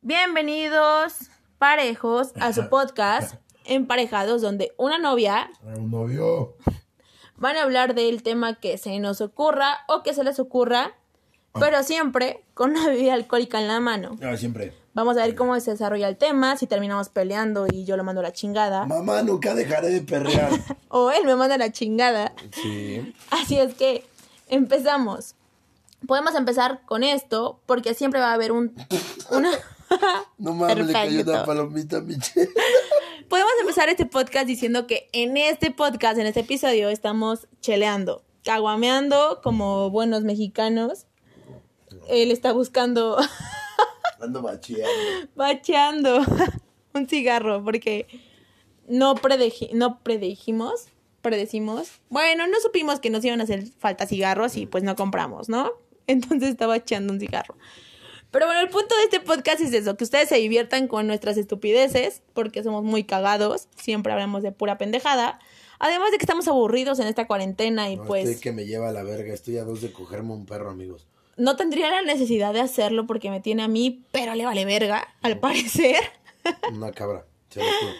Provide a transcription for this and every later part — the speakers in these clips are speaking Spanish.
Bienvenidos, parejos, a su podcast Emparejados, donde una novia, Un novio. van a hablar del tema que se nos ocurra o que se les ocurra, pero siempre con una bebida alcohólica en la mano. Ah, siempre. Vamos a ver cómo se desarrolla el tema, si terminamos peleando y yo lo mando a la chingada, Mamá, nunca dejaré de perrear. o él me manda a la chingada. Sí. Así es que empezamos. Podemos empezar con esto porque siempre va a haber un una No mames, le cayó una palomita a Michelle. Podemos empezar este podcast diciendo que en este podcast, en este episodio, estamos cheleando, caguameando como buenos mexicanos. Él está buscando, Ando bacheando. bacheando un cigarro porque no, predeji- no predijimos, predecimos. Bueno, no supimos que nos iban a hacer falta cigarros y pues no compramos, ¿no? Entonces estaba echando un cigarro. Pero bueno, el punto de este podcast es eso, que ustedes se diviertan con nuestras estupideces, porque somos muy cagados, siempre hablamos de pura pendejada. Además de que estamos aburridos en esta cuarentena y No, pues estoy que me lleva a la verga. Estoy a dos de cogerme un perro, amigos. no tendría la necesidad de hacerlo porque me tiene a mí, pero le vale verga, al parecer. Una cabra. Se lo juro.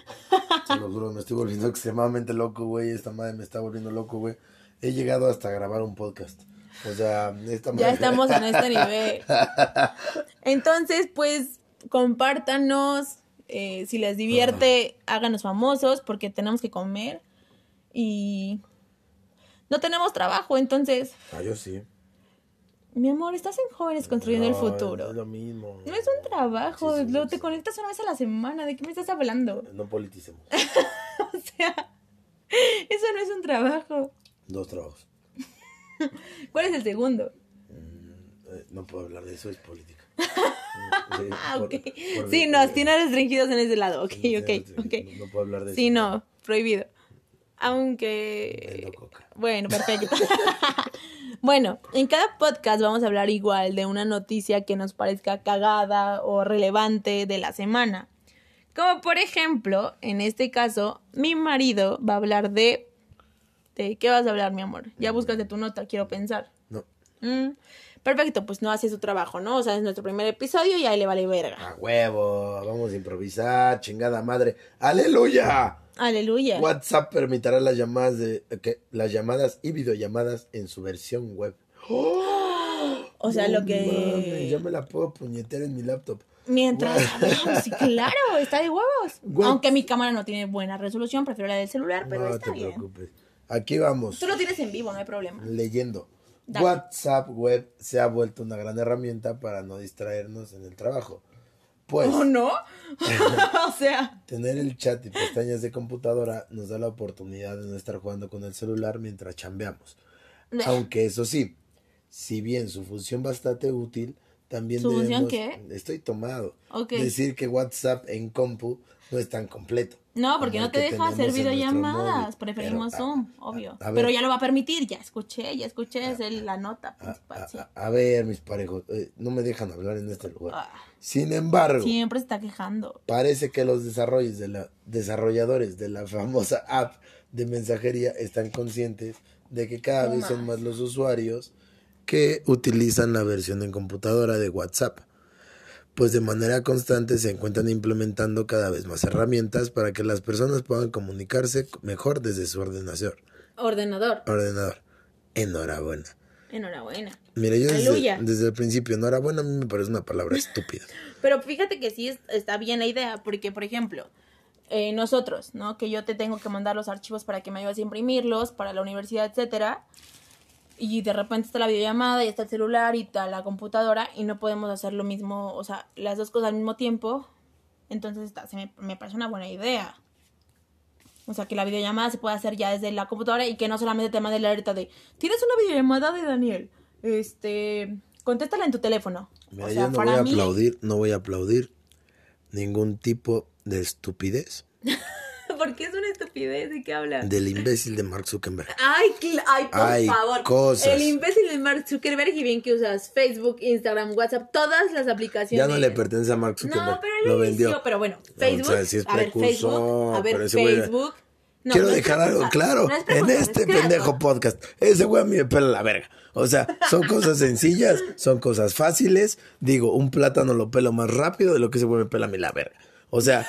Se lo juro. Me estoy volviendo extremadamente loco, güey. Esta madre me está volviendo loco, güey. He llegado hasta grabar un podcast. O sea. Ya estamos en este nivel. Entonces, pues, compártanos. eh, si les divierte, háganos famosos porque tenemos que comer. Y no tenemos trabajo, entonces, Ah, yo sí. mi amor, estás en jóvenes construyendo el futuro. Es lo mismo. No es un trabajo, Sí, sí, lo- sí. te conectas una vez a la semana. ¿De qué me estás hablando? No politicemos. O sea, eso no es un trabajo. Dos trabajos. ¿Cuál es el segundo? Eh, no puedo hablar de eso, es política. Sí, Ah, ok. por- Sí, nos tiene restringidos en ese lado. Ok, Sí, ok, sí, ok. No, no puedo hablar de Sí, eso. no, prohibido. Aunque... Bueno, perfecto. bueno, en cada podcast vamos a hablar igual de una noticia que nos parezca cagada o relevante de la semana. Como por ejemplo, en este caso, mi marido va a hablar de... ¿De qué vas a hablar, mi amor? Ya buscaste tu nota, quiero pensar. No. Mm, perfecto, pues no hace su trabajo, ¿no? O sea, es nuestro primer episodio y ahí le vale verga. A huevo, vamos a improvisar, chingada madre. ¡Aleluya! Aleluya. WhatsApp permitirá las llamadas de ¿qué? las llamadas y videollamadas en su versión web. O sea, No lo que... mames, ya me la puedo puñetear en mi laptop. Mientras hablamos, sí, claro, está de huevos. What? Aunque mi cámara no tiene buena resolución, prefiero la del celular, pero no está te bien. preocupes. Aquí vamos. Tú lo tienes en vivo, no hay problema. Leyendo. Dale. WhatsApp web se ha vuelto una gran herramienta para no distraernos en el trabajo. Pues ¿Oh, no? o sea, Tener el chat y pestañas de computadora nos da la oportunidad de no estar jugando con el celular mientras chambeamos. Aunque eso sí, si bien su función bastante útil, también ¿Su función qué? Estoy tomado. Ok. Decir que WhatsApp en compu no es tan completo. No, porque no te deja hacer videollamadas. Preferimos Pero, a- Zoom, obvio. a ver. pero ya lo va a permitir, ya escuché, ya escuché, es el- la nota A, principal. a- sí. a- a ver, mis parejos, eh, no me dejan hablar en este lugar. Ah, Sin embargo, siempre se está quejando. Parece que los desarrollos de la, desarrolladores de la famosa app de mensajería están conscientes de que cada vez son más los usuarios que utilizan la versión en computadora de WhatsApp. Pues de manera constante se encuentran implementando cada vez más herramientas para que las personas puedan comunicarse mejor desde su ordenador. Ordenador. ordenador. Enhorabuena. Enhorabuena. Mire, yo desde, desde el principio, enhorabuena a mí me parece una palabra estúpida. Pero fíjate que sí es- está bien la idea, porque, por ejemplo, eh, nosotros, ¿no? Que yo te tengo que mandar los archivos para que me ayudes a imprimirlos para la universidad, etcétera. Y de repente está la videollamada y está el celular y está la computadora y no podemos hacer lo mismo, o sea, las dos cosas al mismo tiempo. Entonces está, se me, me parece una buena idea. O sea, que la videollamada se puede hacer ya desde la computadora y que no solamente te mande la alerta de, tienes una videollamada de Daniel, este, contéstala en tu teléfono. Mira, o sea, yo no para voy a mí, aplaudir, no voy a aplaudir ningún tipo de estupidez ¿Por qué es una estupidez? ¿De qué hablas? del imbécil de Mark Zuckerberg. Ay, ay, por favor. cosas. El imbécil de Mark Zuckerberg y bien que usas Facebook, Instagram, WhatsApp, todas las aplicaciones. Ya no le pertenece a Mark Zuckerberg, No, pero él lo vendió. inició, pero bueno, O Facebook, sea, sí es a ver, precursor, Facebook, a ver, Facebook, No, quiero no dejar algo claro no es en este pendejo podcast. Ese güey a mí me pela la verga. O sea, son cosas sencillas, son cosas fáciles. Digo, un plátano lo pelo más rápido de lo que ese güey me pela a mí la verga. O sea,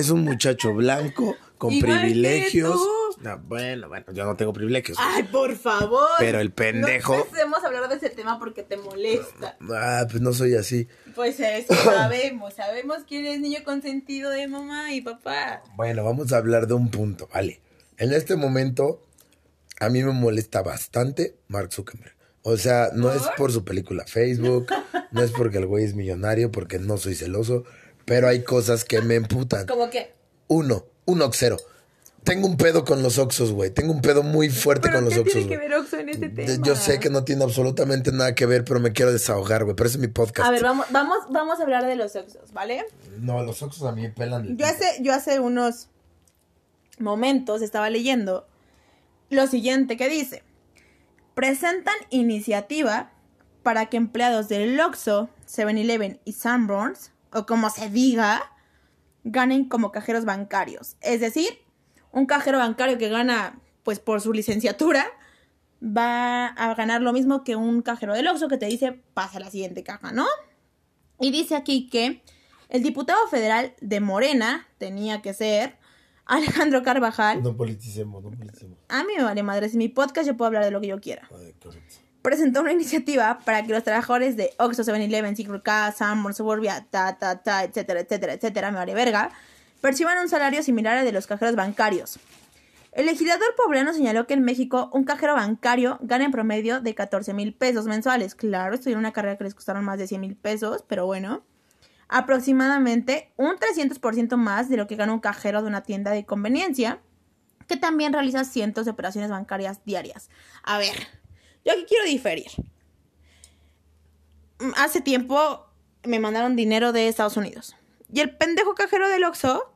es un muchacho blanco con Igual privilegios. No, bueno, bueno, yo no tengo privilegios. Ay, por favor. Pero el pendejo- No empecemos a hablar de ese tema porque te molesta. Ah, pues no soy así. Pues eso sabemos. Sabemos que eres niño consentido de mamá y papá. Bueno, vamos a hablar de un punto, vale. En este momento, a mí me molesta bastante Mark Zuckerberg. O sea, no es por su película Facebook, no es porque el güey es millonario, porque no soy celoso, pero hay cosas que me emputan. Como que. Uno, un oxero. Tengo un pedo con los oxos, güey. Tengo un pedo muy fuerte ¿Pero con los qué oxos, tiene que ver Oxxo en este tema? Yo sé que no tiene absolutamente nada que ver, pero me quiero desahogar, güey. Pero ese es mi podcast. A ver, vamos, vamos, vamos a hablar de los Oxxos, ¿vale? No, los oxos a mí me pelan. el Yo hace, yo hace unos momentos estaba leyendo lo siguiente que dice. Presentan iniciativa para que empleados del Oxxo, 7-Eleven y Sanborns, o como se diga, ganen como cajeros bancarios. Es decir, un cajero bancario que gana, pues por su licenciatura, va a ganar lo mismo que un cajero del Oxxo que te dice, pasa a la siguiente caja, ¿no? Y dice aquí que el diputado federal de Morena tenía que ser Alejandro Carvajal. No politicemos, no politicemos. A mí me vale madre, es mi podcast, yo puedo hablar de lo que yo quiera. Ay, correcto. Presentó una iniciativa para que los trabajadores de Oxxo, 7-Eleven, Circle K, Sanborn, Suburbia, ta, ta, ta, etcétera, etcétera, etcétera, me vale verga, perciban un salario similar al de los cajeros bancarios. El legislador poblano señaló que en México un cajero bancario gana en promedio de 14 mil pesos mensuales. Claro, estudiaron una carrera que les costaron más de 100 mil pesos, pero bueno. Aproximadamente un 300% más de lo que gana un cajero de una tienda de conveniencia, que también realiza cientos de operaciones bancarias diarias. A ver, yo aquí quiero diferir. Mm, Hace tiempo me mandaron dinero de Estados Unidos. Y el pendejo cajero del Oxxo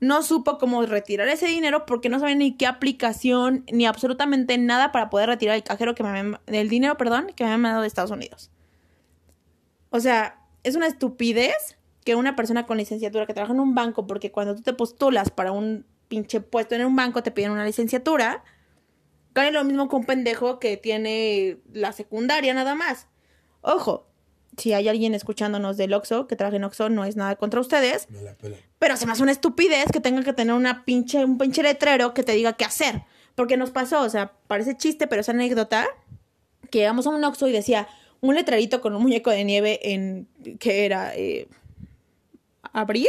no supo cómo retirar ese dinero porque no sabe ni qué aplicación ni absolutamente nada para poder retirar el cajero que me dinero, perdón, que me habían mandado de Estados Unidos. O sea, es una estupidez que una persona con licenciatura que trabaja en un banco, porque cuando tú te postulas para un pinche puesto en un banco te piden una licenciatura, gane lo mismo que un pendejo que tiene la secundaria nada más. Ojo, si hay alguien escuchándonos del Oxxo, que trabaja en Oxxo, no es nada contra ustedes, Me la pela. pero se me hace una estupidez que tenga que tener una pinche, un pinche letrero que te diga qué hacer. Porque nos pasó, o sea, parece chiste, pero es anécdota, que llegamos a un Oxxo y decía un letrerito con un muñeco de nieve en, ¿qué era? Eh, ¿Abril?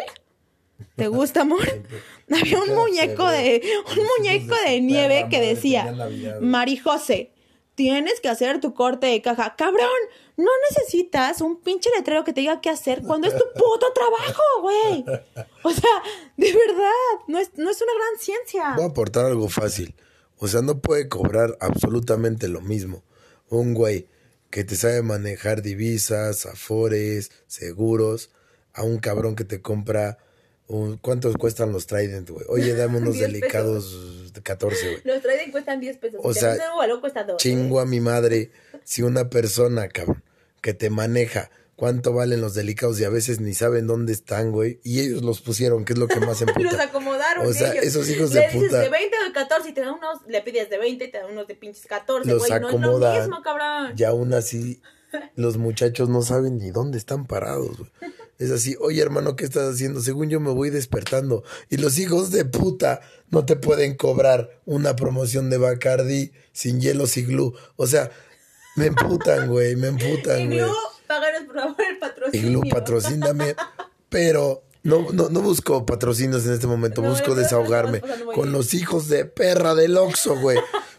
¿Te gusta, amor? Había un muñeco de, un muñeco de nieve que decía, Mari José, tienes que hacer tu corte de caja. Cabrón, no necesitas un pinche letrero que te diga qué hacer cuando es tu puto trabajo, güey. O sea, de verdad, no es, no es una gran ciencia. Voy a aportar algo fácil. O sea, no puede cobrar absolutamente lo mismo. Un güey que te sabe manejar divisas, afores, seguros, a un cabrón que te compra. ¿Cuántos cuestan los Trident, güey? Oye, dame unos 10 delicados de 14, güey. Los Trident cuestan 10 pesos. O Si sea, un balón, cuesta 2. Chingo a mi madre. Si una persona, cabrón, que te maneja, cuánto valen los delicados y a veces ni saben dónde están, güey. Y ellos los pusieron, que es lo que más Los emputa. acomodaron O sea, ellos. esos hijos le de dices puta. de 20 o de 14 y te dan unos, le pides de 20 y te dan unos de pinches 14, Los güey. No es lo acomodan. mismo, cabrón. Y aún así, los muchachos no saben ni dónde están parados, güey. Es así, oye hermano, ¿qué estás haciendo? Según yo me voy despertando. Y los hijos de puta no te pueden cobrar una promoción de Bacardi sin hielos y glue. O sea, me emputan, güey, me emputan, Y güey. Páganos por favor el Y patrocinio. glue, patrocíname. Pero no, no, no busco patrocinios en este momento, No, busco desahogarme con los hijos de perra del Oxxo, güey.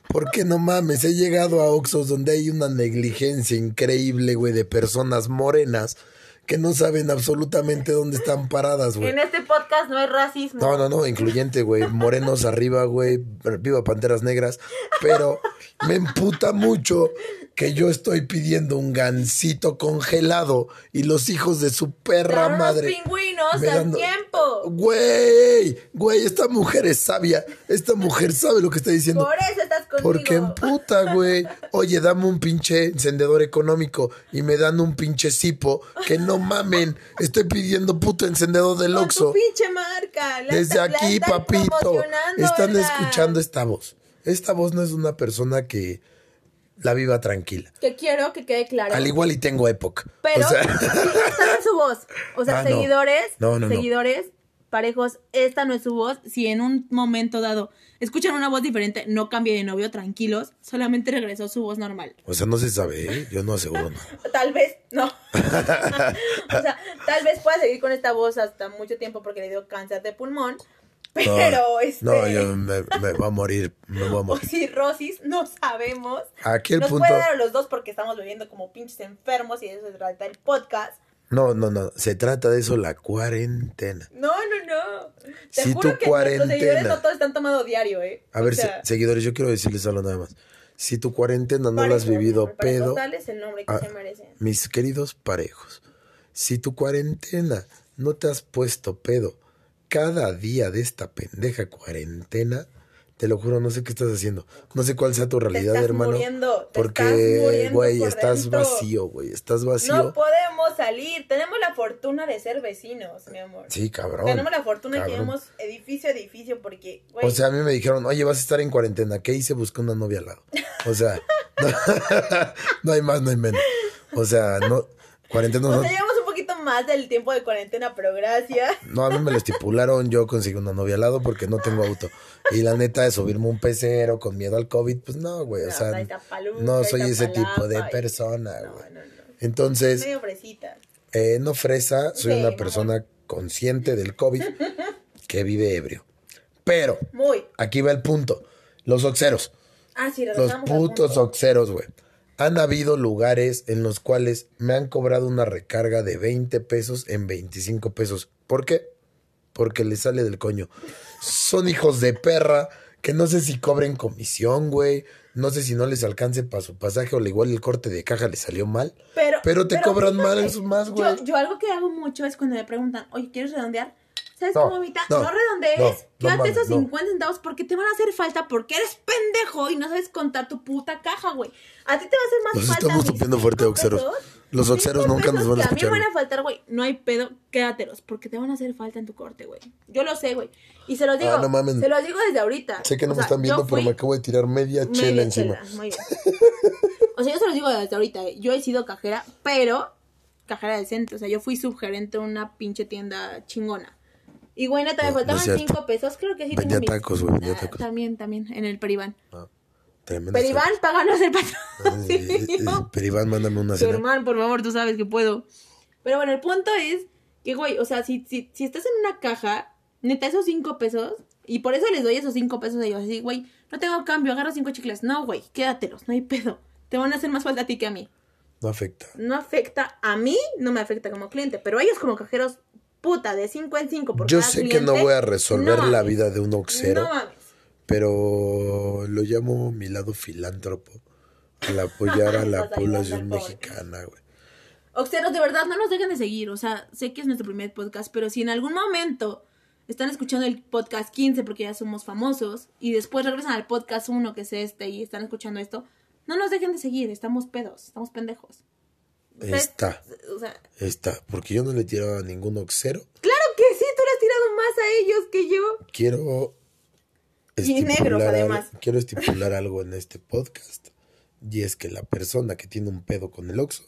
Porque no mames, he llegado a Oxxos donde hay una negligencia increíble, güey, de personas morenas que no saben absolutamente dónde están paradas, güey. En este podcast no hay racismo. No, no, no, incluyente, güey. Morenos arriba, güey. Viva Panteras Negras. Pero me emputa mucho que yo estoy pidiendo un gansito congelado y los hijos de su perra madre. pingüinos me al tiempo. Güey, güey, esta mujer es sabia. Esta mujer sabe lo que está diciendo. Por eso estás conmigo. Porque en puta, güey. Oye, dame un pinche encendedor económico y me dan un pinche cipo. Que no mamen. Estoy pidiendo puto encendedor del Con Oxxo. tu pinche marca. la Desde está- la aquí, están papito. Están ¿verdad? escuchando esta voz. Esta voz no es una persona que la viva tranquila. Que quiero que quede claro. Al igual y tengo época. Pero O sea, sí, esta no es su voz. O sea, Ah, seguidores, No, no, seguidores, parejos, esta no es su voz. Si en un momento dado escuchan una voz diferente, no cambie de novio, tranquilos. Solamente regresó su voz normal. o sea, no se sabe, ¿eh? Yo no aseguro. Tal vez, no. o sea, tal vez pueda seguir con esta voz hasta mucho tiempo porque le dio cáncer de pulmón. Pero, este. no, yo me, me voy a morir. Me voy a O morir. cirrosis, no sabemos. Aquí el Nos punto. puede dar a los dos porque estamos bebiendo como pinches enfermos y de eso se trata el podcast. No, no, no. Se trata de eso, la cuarentena. No, no, no. Te Si juro tu que cuarentena- nuestros seguidores no todos están tomando diario, ¿eh? A O ver, sea, seguidores, yo quiero decirles algo nada más. Si tu cuarentena no la has vivido pedo, Dales el nombre que ah, se merecen. mis queridos parejos, si tu cuarentena no te has puesto pedo cada día de esta pendeja cuarentena, te lo juro, no sé qué estás haciendo. No sé cuál sea tu realidad, estás hermano. muriendo, te porque, güey, estás vacío, güey. Estás vacío. No podemos salir. Tenemos la fortuna de ser vecinos, mi amor. sí, cabrón. Tenemos la fortuna de que tenemos edificio a edificio porque, güey, O sea, a mí me dijeron, oye, vas a estar en cuarentena. ¿Qué hice? Busqué una novia al lado. O sea, no, no hay más, no hay menos. O sea, no, cuarentena o no. sea, un poquito más del tiempo de cuarentena, pero gracias. No, a mí me lo estipularon, yo conseguí una novia al lado porque no tengo auto. Y la neta de subirme un pecero con miedo al COVID, pues no, güey. O sea, no soy ese tipo de persona, güey. no, no. Entonces, Medio fresita. eh, no fresa, soy Sí, una persona consciente del COVID que vive ebrio. Pero, Muy. aquí va el punto. Los oxeros. Ah, sí, Los putos oxeros, güey. Han habido lugares en los cuales me han cobrado una recarga de 20 pesos en 25 pesos. ¿Por qué? Porque les sale del coño. Son hijos de perra que no sé si cobren comisión, güey. No sé si no les alcance para su pasaje o al igual el corte de caja les salió mal. Pero, Pero te cobran fíjate, más, más, güey. Yo, yo algo que hago mucho es cuando me preguntan, oye, ¿quieres redondear? ¿Sabes No, cómo, mamita? no, No, redondees. no, Quédate esos no. 50 centavos porque te van a hacer falta porque eres pendejo y no sabes contar tu puta caja, güey. A ti te va a hacer más Nos falta. estamos tupiendo fuerte, cinco oxeros. pesos, Los oxeros nunca nos van a escuchar, A mí me van a faltar, güey. No hay pedo, quédatelos porque te van a hacer falta en tu corte, güey. Yo lo sé, güey. Y se los digo. Ah, no mames. Se los digo desde ahorita. Sé que no O me sea, están viendo, pero me acabo de tirar media chela encima. chela, muy bien. O sea, yo se los digo desde ahorita. eh. Yo he sido cajera, pero cajera decente. O sea, yo fui subgerente de una pinche tienda chingona. Y güey, neta, me No, faltaban cinco pesos. Creo que sí Vendía tengo mis- tacos, güey, vendía Ah, tacos. También, también, en el Peribán. Ah, tremendo. Peribán, páganos el Ay, patrocinio. Pero Iván, mándame una cena. Germán, por favor, tú sabes que puedo. Pero bueno, el punto es que, güey, o sea, si, si, si estás en una caja, neta, esos cinco pesos, y por eso les doy esos cinco pesos a ellos, así, güey, no tengo cambio, agarro cinco chicles. No, güey, quédatelos, no hay pedo. Te van a hacer más falta a ti que a mí. No afecta. No afecta a mí, no me afecta como cliente, pero ellos como cajeros, puta, de cinco en cinco por Yo cada sé que cliente, no voy a resolver no la mames, vida de un oxero, No mames. pero lo llamo mi lado filántropo al apoyar a la población mexicana, güey. Oxeros, de verdad, no nos dejen de seguir. O sea, sé que es nuestro primer podcast, pero si en algún momento están escuchando el podcast 15 porque ya somos famosos y después regresan al podcast 1 que es este y están escuchando esto, no nos dejen de seguir. Estamos pedos, estamos pendejos. Está, O sea, está, porque yo no le tiraba a ningún oxero. claro que sí, tú le has tirado más a ellos que yo. Quiero Y negros, además. quiero estipular algo en este podcast y es que la persona que tiene un pedo con el oxo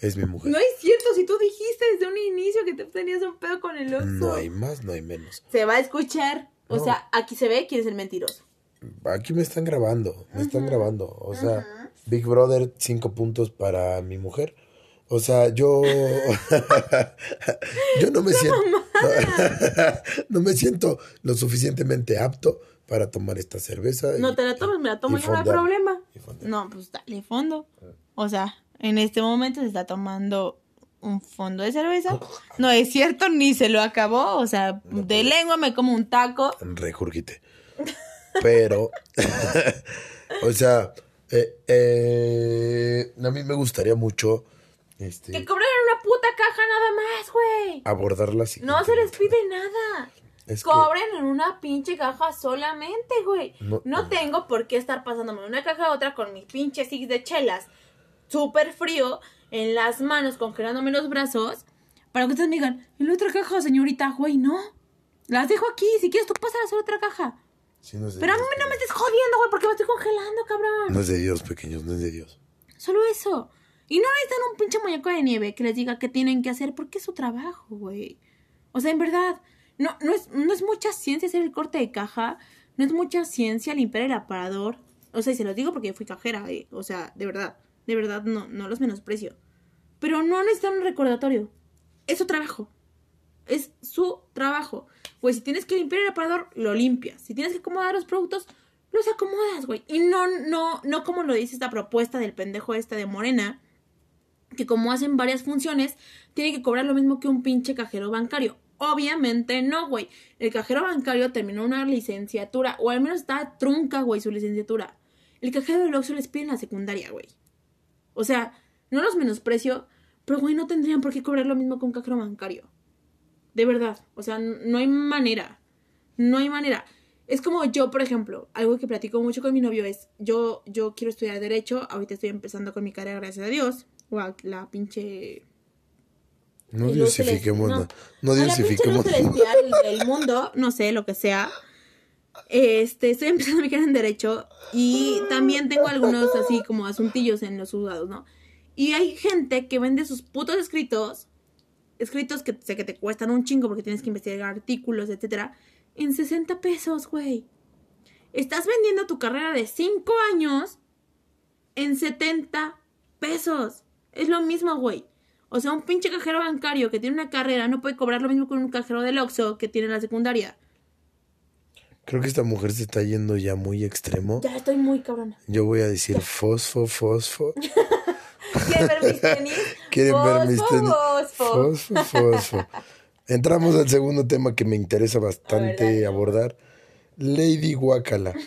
es mi mujer. No es cierto, si tú dijiste desde un inicio que te tenías un pedo con el oso. No hay más, no hay menos. Se va a escuchar. O No. sea, aquí se ve quién es el mentiroso. Aquí me están grabando, me están grabando. O sea, Big Brother, cinco puntos para mi mujer. O sea, yo. yo no me siento. No, me siento lo suficientemente apto para tomar esta cerveza. y- No te la tomes, me la tomo y yo, no hay problema. No, pues dale fondo. O sea, en este momento se está tomando un fondo de cerveza. No es cierto, ni se lo acabó. O sea, de lengua me como un taco. Regurgite. Pero. o sea, Eh, eh, a mí me gustaría mucho este, Que cobren una puta caja nada más, güey. abordarla así. No se les pide nada. Es que- Cobren en una pinche caja solamente, güey. No- No, tengo por qué estar pasándome una caja a otra con mis pinches six de chelas. Súper frío, en las manos, congelándome los brazos. Para que ustedes me digan, ¿y la otra caja, señorita? Güey, no. Las dejo aquí. Si quieres, tú pásalas a la otra caja. Sí, no es Pero a mí Dios, no me estés jodiendo, güey, porque me estoy congelando, cabrón. No es de Dios, pequeños, no es de Dios. Solo eso. Y no necesitan un pinche muñeco de nieve que les diga qué tienen que hacer porque es su trabajo, güey. O sea, en verdad, no, no, es, no es mucha ciencia hacer el corte de caja, no es mucha ciencia limpiar el aparador. O sea, y se los digo porque fui cajera, eh. o sea, de verdad, de verdad, no, no los menosprecio. Pero no necesitan un recordatorio. Es su trabajo. Es su trabajo. Pues si tienes que limpiar el aparador, lo limpias. Si tienes que acomodar los productos, los acomodas, güey. Y no, no, no como lo dice esta propuesta del pendejo este de Morena, que como hacen varias funciones, tiene que cobrar lo mismo que un pinche cajero bancario. Obviamente no, güey. El cajero bancario terminó una licenciatura, o al menos está trunca, güey, su licenciatura. El cajero del Oxxo les pide en la secundaria, güey. O sea, no los menosprecio, pero, güey, no tendrían por qué cobrar lo mismo que un cajero bancario. De verdad. O sea, no hay manera. No hay manera. Es como yo, por ejemplo, algo que platico mucho con mi novio es, yo, yo quiero estudiar Derecho, ahorita estoy empezando con mi carrera, gracias a Dios. O a la pinche... No diosifiquemos. No a la pinche diosifiquemos luz del mundo, no sé, lo que sea. Este, estoy empezando mi carrera en Derecho y también tengo algunos así como asuntillos en los juzgados, ¿no? Y hay gente que vende sus putos escritos, escritos que sé que te cuestan un chingo porque tienes que investigar artículos, etcétera, en 60 pesos, güey. Estás vendiendo tu carrera de 5 años en 70 pesos. Es lo mismo, güey. O sea, un pinche cajero bancario que tiene una carrera no puede cobrar lo mismo que un cajero del Oxxo que tiene la secundaria. Creo que esta mujer se está yendo ya muy extremo. Ya estoy muy cabrona. Yo voy a decir fosfo, fosfo. ¿Quieren ver mis tenis? ¿Quieren ver mis Fosfo, tenis? fosfo. Fosfo, fosfo. Entramos al segundo tema que me interesa bastante abordar. Lady Guacala.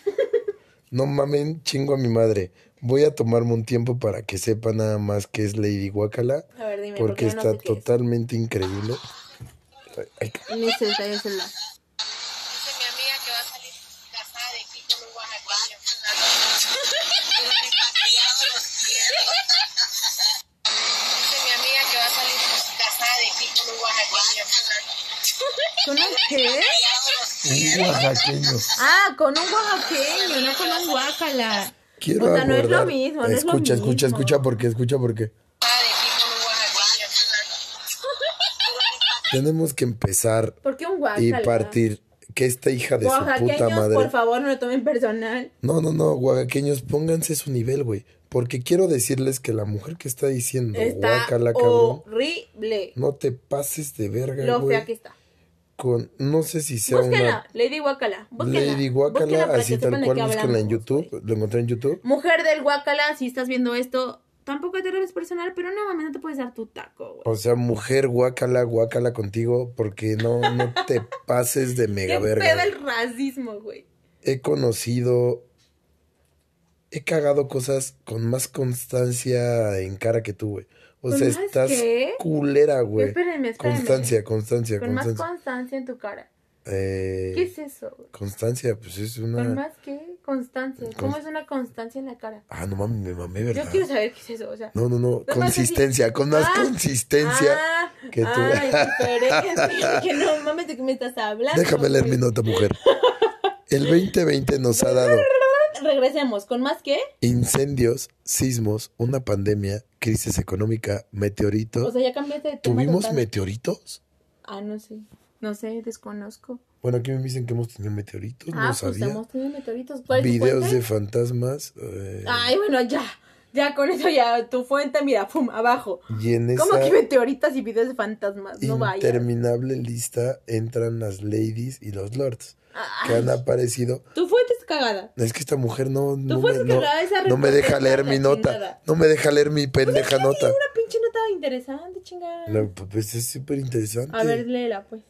No mamen, chingo a mi madre. Voy a tomarme un tiempo para que sepa nada más qué es Lady Guacala. A ver, dime, Porque porque yo no está sé qué es. totalmente increíble. Ay, Ni se está. Dice mi amiga que va a salir casada de aquí con un oaxaqueño. Pero mis patriados los quiero. Dice mi amiga que va a salir casada de aquí con un oaxaqueño. ¿Con un qué? un oaxaqueño. Ah, con un oaxaqueño, no con un guacala. Quiero o sea, no es lo mismo, no es lo escucha, escucha, mismo. escucha, porque escucha, porque tenemos que empezar ¿Por qué un y partir que esta hija de su puta madre. por favor, no lo tomen personal. No, no, no, oaxaqueños, pónganse su nivel, güey. Porque quiero decirles que la mujer que está diciendo Está cabrón, horrible. no te pases de verga, Lo güey. fea que está. Con, no sé si sea Búsquenla, una Lady Guacala. Lady Guacala, así tal cual, qué búsquenla en YouTube. Lo encontré en YouTube. Mujer del Guacala, si estás viendo esto, tampoco te reves personal, pero no mames, no te puedes dar tu taco, güey. O sea, mujer, guacala, guacala contigo, porque no, no te pases de ¿Qué mega pedo verga. el racismo, güey? He conocido, he cagado cosas con más constancia en cara que tú, güey. O ¿Con sea, estás qué? culera, güey. Espérenme, espérenme. Constancia, constancia, Con más constancia. constancia en tu cara. Eh, ¿Qué es eso, güey? Constancia, pues es una. ¿Con más qué? Constancia. ¿Cómo es una constancia en la cara? Ah, no mames, me mamé, ¿verdad? Yo quiero saber qué es eso, o sea. No, no, no. Consistencia, con más Ah, consistencia. Ah, que tú. ah, diferente. que no mames de qué me estás hablando. Déjame leer mi nota, mujer. El 2020 nos ha dado Regresemos. ¿Con más qué? incendios, sismos, una pandemia, crisis económica, meteorito. O sea, ya cambiaste de tema ¿Tuvimos total. meteoritos? Ah, no sé. No sé, desconozco. Bueno, aquí me dicen que hemos tenido meteoritos, ah, no pues sabía. hemos tenido meteoritos. ¿Cuál Videos de fantasmas. eh, Ay, bueno, ya. Ya con eso ya. Tu fuente, mira, pum, abajo. y en ¿Cómo esa que meteoritas y videos de fantasmas? No vaya. interminable lista entran las ladies y los lords que Ay, han aparecido. tu fuente es cagada. Es que esta mujer no, no, me, no, no me deja leer mi nota. No me deja leer mi pendeja nota. Una pinche nota interesante, chingada. No, pues es súper interesante. A ver, léela, pues.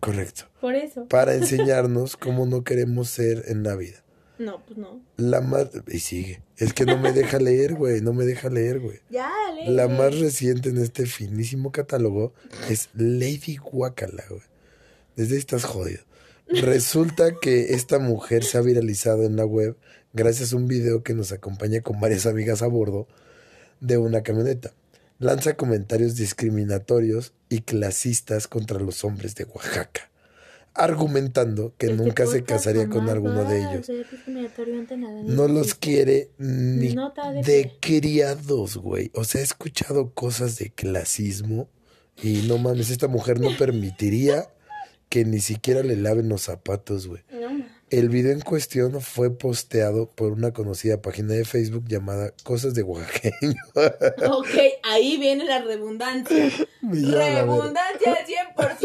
Correcto. Por eso. Para enseñarnos cómo no queremos ser en la vida. No, pues no. La más... Y sigue. Es que no me deja leer, güey. No me deja leer, güey. Ya, lee. La más reciente en este finísimo catálogo es Lady Guacala, güey. Desde ahí estás jodido. Resulta que esta mujer se ha viralizado en la web gracias a un video que nos acompaña con varias amigas a bordo de una camioneta. Lanza comentarios discriminatorios y clasistas contra los hombres de Oaxaca, argumentando que Este nunca se casaría con alguno de ellos. ante nada, No los quiere ni de de criados, güey. O sea, he escuchado cosas de clasismo y no mames, esta mujer no permitiría que ni siquiera le laven los zapatos, güey. No. El video en cuestión fue posteado por una conocida página de Facebook llamada Cosas de Oaxaqueño. Ok, ahí viene la redundancia. Redundancia al 100%.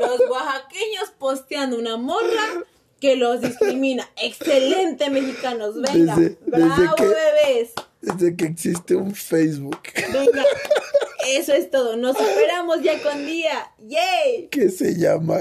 Los oaxaqueños posteando una morra que los discrimina. Excelente, mexicanos. Venga. Desde- desde Bravo, que- bebés. Desde que existe un Facebook Venga. Eso es todo. Nos superamos ya con día. ¡Yay! que se llama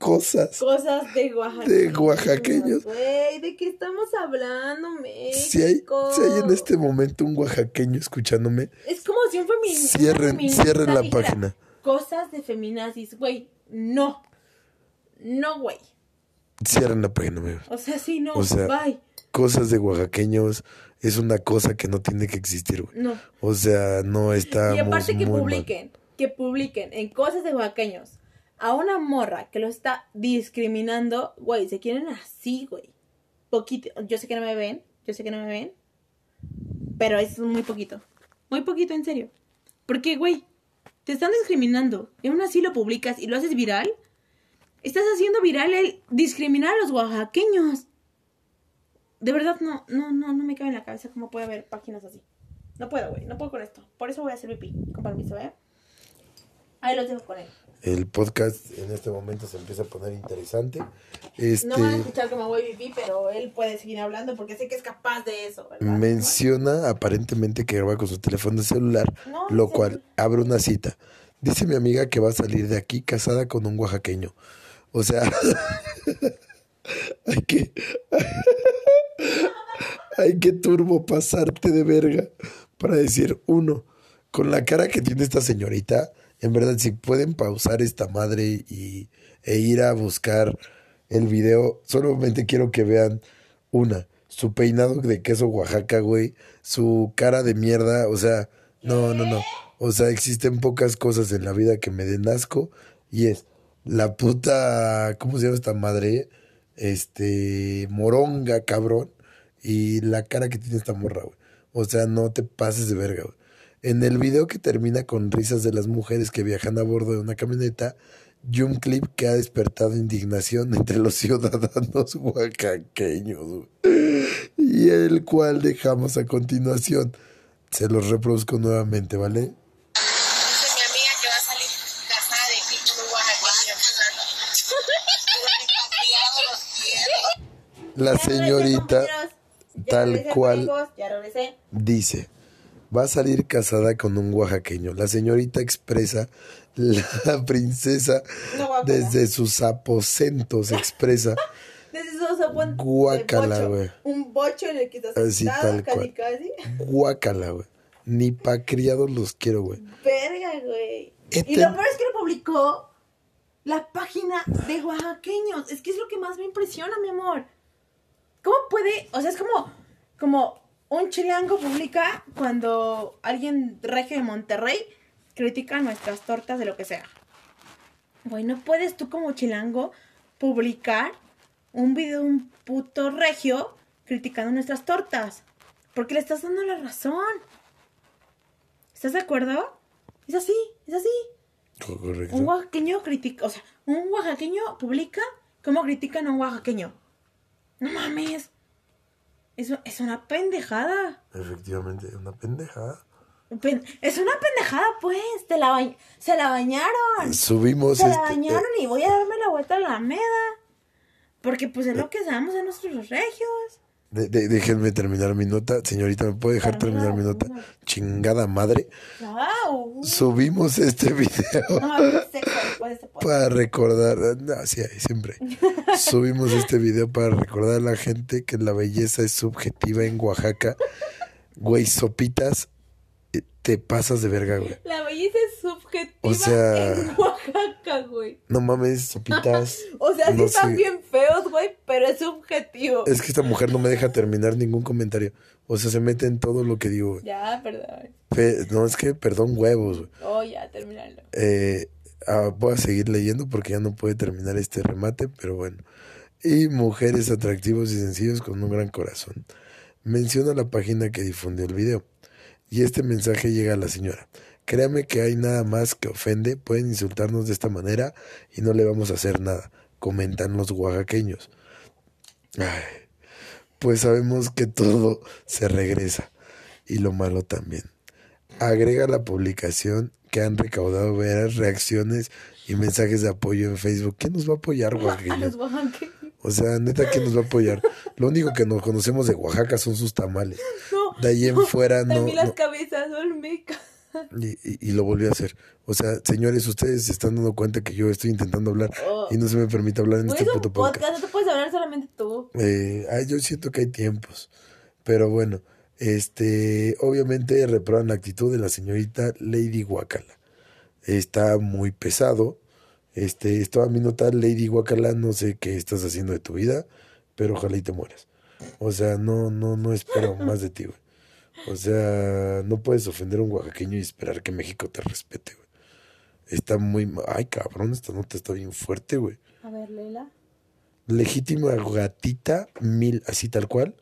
Cosas. Cosas de Oaxaca. De oaxaqueños. Güey, ¿de qué estamos hablando, México? Si hay, si hay en este momento un oaxaqueño escuchándome, Es como si un feminista. Cierren- feminista cierren la dijera, página. Cosas de feminazis, güey. No. No, güey. cierren la página, amigo. O sea, sí, no. O sea, Bye. Cosas de oaxaqueños es una cosa que no tiene que existir, güey. No. O sea, no está Y aparte que mal. publiquen, que publiquen en cosas de oaxaqueños a una morra que lo está discriminando, güey, se quieren así, güey. Poquito, yo sé que no me ven, yo sé que no me ven, pero es muy poquito. Muy poquito, en serio. Porque, güey, te están discriminando y aún así lo publicas y lo haces viral. Estás haciendo viral el discriminar a los oaxaqueños. De verdad, no, no, no, no me cabe en la cabeza cómo puede haber páginas así. No puedo, güey, no puedo con esto. Por eso voy a hacer pipí, con permiso, ¿eh? Ahí los dejo con él. El podcast en este momento se empieza a poner interesante. Este No van a escuchar que me voy pipí, pero él puede seguir hablando porque sé que es capaz de eso, ¿verdad? menciona aparentemente que graba con su teléfono celular, No, lo sí. cual abre una cita. Dice mi amiga que va a salir de aquí casada con un oaxaqueño. O sea, hay que hay que turbo pasarte de verga para decir uno con la cara que tiene esta señorita. En verdad, si pueden pausar esta madre y, e ir a buscar el video, solamente quiero que vean una, su peinado de queso Oaxaca, güey, su cara de mierda, o sea, no, no, no. O sea, existen pocas cosas en la vida que me den asco y es la puta, ¿cómo se llama esta madre? Este, moronga, cabrón, y la cara que tiene esta morra, güey. O sea, no te pases de verga, güey. En el video que termina con risas de las mujeres que viajan a bordo de una camioneta, y un clip que ha despertado indignación entre los ciudadanos oaxaqueños, y el cual dejamos a continuación. Se los reproduzco nuevamente, ¿vale? Dice mi amiga que va a salir casada de aquí con un oaxaqueño. Pero mis patriados los quiero. La señorita tal cual. dice, va a salir casada con un oaxaqueño. La señorita expresa, la princesa No, desde sus aposentos expresa, Desde esos zapon- Guácala, güey. Un bocho en el que estás Así, tal cual. casi. guácala, güey. Ni pa' criados los quiero, güey. Verga, güey. Este- Y lo peor es que lo publicó la página de oaxaqueños. Es que es lo que más me impresiona, mi amor. ¿Cómo puede? O sea, es como, como un chilango publica cuando alguien regio de Monterrey critica nuestras tortas de lo que sea. Güey, no puedes tú como chilango publicar un video de un puto regio criticando nuestras tortas. Porque le estás dando la razón. ¿Estás de acuerdo? Es así, es así. Correcto. Un oaxaqueño critica, o sea, un oaxaqueño publica cómo critican a un oaxaqueño. No mames. Es una pendejada. Efectivamente, una pendejada. Pen- es una pendejada, pues. Te la ba- se la bañaron. Subimos Se la este, bañaron y voy a darme la vuelta a la Alameda. Porque pues es lo que sabemos de nuestros regios. de- de- déjenme terminar mi nota. Señorita, ¿me puede dejar Termina, terminar mi nota? Chingada madre. ¡Wow! Subimos este video. No, de este podcast. Para recordar, no, sí, siempre. Subimos este video para recordar a la gente que la belleza es subjetiva en Oaxaca. Güey, sopitas, eh, te pasas de verga, güey. La belleza es subjetiva O sea- en Oaxaca, güey. No mames, sopitas. O sea, sí No están sé. bien feos, güey, pero es subjetivo. Es que esta mujer no me deja terminar ningún comentario. O sea, se mete en todo lo que digo, güey. Ya, perdón. Pe- No, es que, perdón, huevos, güey. Oh, ya, terminalo. Eh, voy a seguir leyendo porque ya no puede terminar este remate, pero bueno. Y mujeres atractivos y sencillos con un gran corazón. Menciona la página que difundió el video. Y este mensaje llega a la señora. Créame que hay nada más que ofende, pueden insultarnos de esta manera y no le vamos a hacer nada, comentan los oaxaqueños. Pues sabemos que todo se regresa y lo malo también. Agrega la publicación que han recaudado veras reacciones y mensajes de apoyo en Facebook. ¿Quién nos va a apoyar, oaxaqueños? O sea, neta, ¿quién nos va a apoyar? Lo único que nos conocemos de Oaxaca son sus tamales. No. De ahí en fuera no. Las no- cabezas olmecas. y, y- y lo volvió a hacer. O sea, señores, ustedes se están dando cuenta que yo estoy intentando hablar Oh. y no se me permite hablar en Güey, este puto podcast. podcast, no te puedes hablar solamente tú. Eh, ay, yo siento que hay tiempos. Pero bueno, este, obviamente reprueban la actitud de la señorita Lady Guacala. Está muy pesado. Este, esto a mi nota, Lady Guacala, no sé qué estás haciendo de tu vida, pero ojalá y te mueras. O sea, no, no, no espero más de ti, güey. O sea, no puedes ofender a un oaxaqueño y esperar que México te respete, güey. Está muy... Ay, cabrón, esta nota está bien fuerte, güey. A ver, Leila. Legítima gatita mil, así tal cual.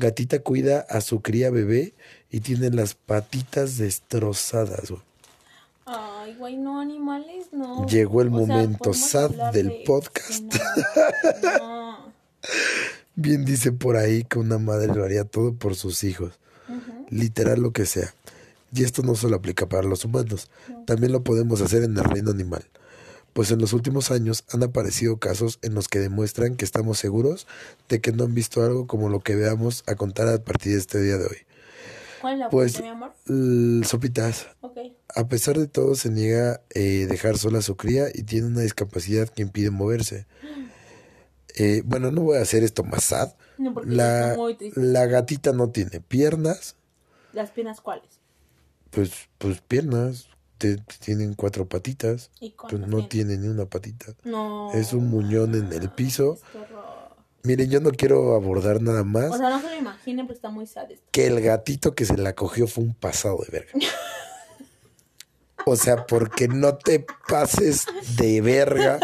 Gatita cuida a su cría bebé y tiene las patitas destrozadas. güey. Ay, güey, no, animales, no. Llegó el O momento sad del de- podcast. No, no. Bien dice por ahí que una madre lo haría todo por sus hijos. Literal lo que sea. Y esto no solo aplica para los humanos, también lo podemos hacer en el reino animal. Pues en los últimos años han aparecido casos en los que demuestran que estamos seguros de que no han visto algo como lo que veamos a contar a partir de este día de hoy. ¿Cuál es la Pues- mi amor? Sopitas, Ok. a pesar de todo se niega a dejar sola a su cría y tiene una discapacidad que impide moverse. Eh, bueno, no voy a hacer esto más sad. No, porque La, está muy triste. la gatita no tiene piernas, ¿Las piernas cuáles? pues, pues piernas, te- tienen cuatro patitas, ¿Y pues no tiene? ni una patita. No. Es un muñón en el piso. Miren, yo no quiero abordar nada más O sea, no se lo imaginen, pero está muy sad esto. que el gatito que se la cogió fue un pasado de verga. O sea, porque no te pases de verga.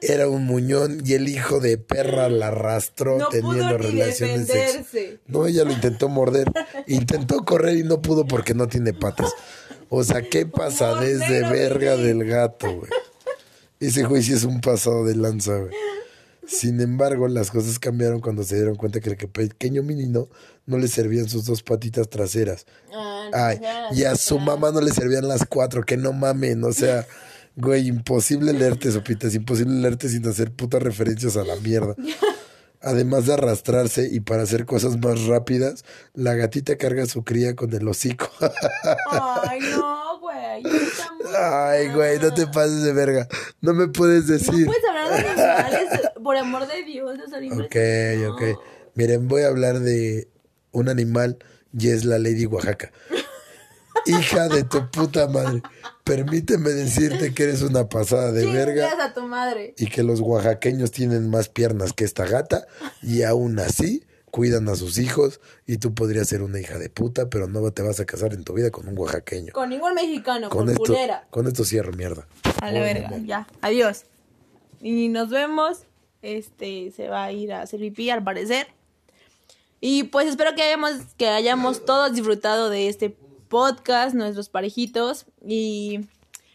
Era un muñón y el hijo de perra la arrastró No teniendo pudo relaciones sexuales. No, ella lo intentó morder. Intentó correr y no pudo porque no tiene patas. O sea, qué pasadez de verga del gato, güey. Ese güey sí es un pasado de lanza, güey. Sin embargo, las cosas cambiaron cuando se dieron cuenta que el pequeño menino no le servían sus dos patitas traseras. Ah, Ay, y a su mamá no le servían las cuatro, que no mamen, o sea, güey, imposible leerte, Sopitas, imposible leerte sin hacer putas referencias a la mierda. Además de arrastrarse y para hacer cosas más rápidas, la gatita carga a su cría con el hocico. Ay, no, güey. Ay, güey, no te pases de verga. No me puedes No decir. puedes hablar de animales, por amor de Dios, los animales. Ok, ok. Miren, voy a hablar de un animal y es la Lady Oaxaca. Hija de tu puta madre. Permíteme decirte que eres una pasada de verga a tu madre. y que los oaxaqueños tienen más piernas que esta gata y aún así cuidan a sus hijos y tú podrías ser una hija de puta, pero no te vas a casar en tu vida con un oaxaqueño. Con ningún mexicano, Con con esto, culera. con esto cierro, mierda. A la verga, ya. Adiós. Y nos vemos. Este se va a ir a hacer pipí al parecer. Y pues espero que hayamos, que hayamos todos disfrutado de este podcast, nuestros parejitos. Y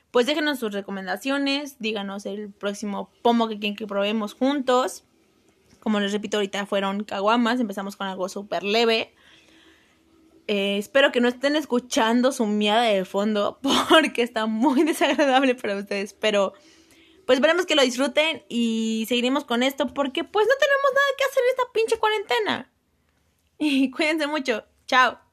pues déjenos sus recomendaciones. Díganos el próximo pomo que quieren que probemos juntos. Como les repito, ahorita fueron caguamas. Empezamos con algo súper leve. Eh, espero que no estén escuchando su miada de fondo porque está muy desagradable para ustedes. Pero pues esperemos que lo disfruten y seguiremos con esto porque pues no tenemos nada que hacer en esta pinche cuarentena. Y cuídense mucho. Chao.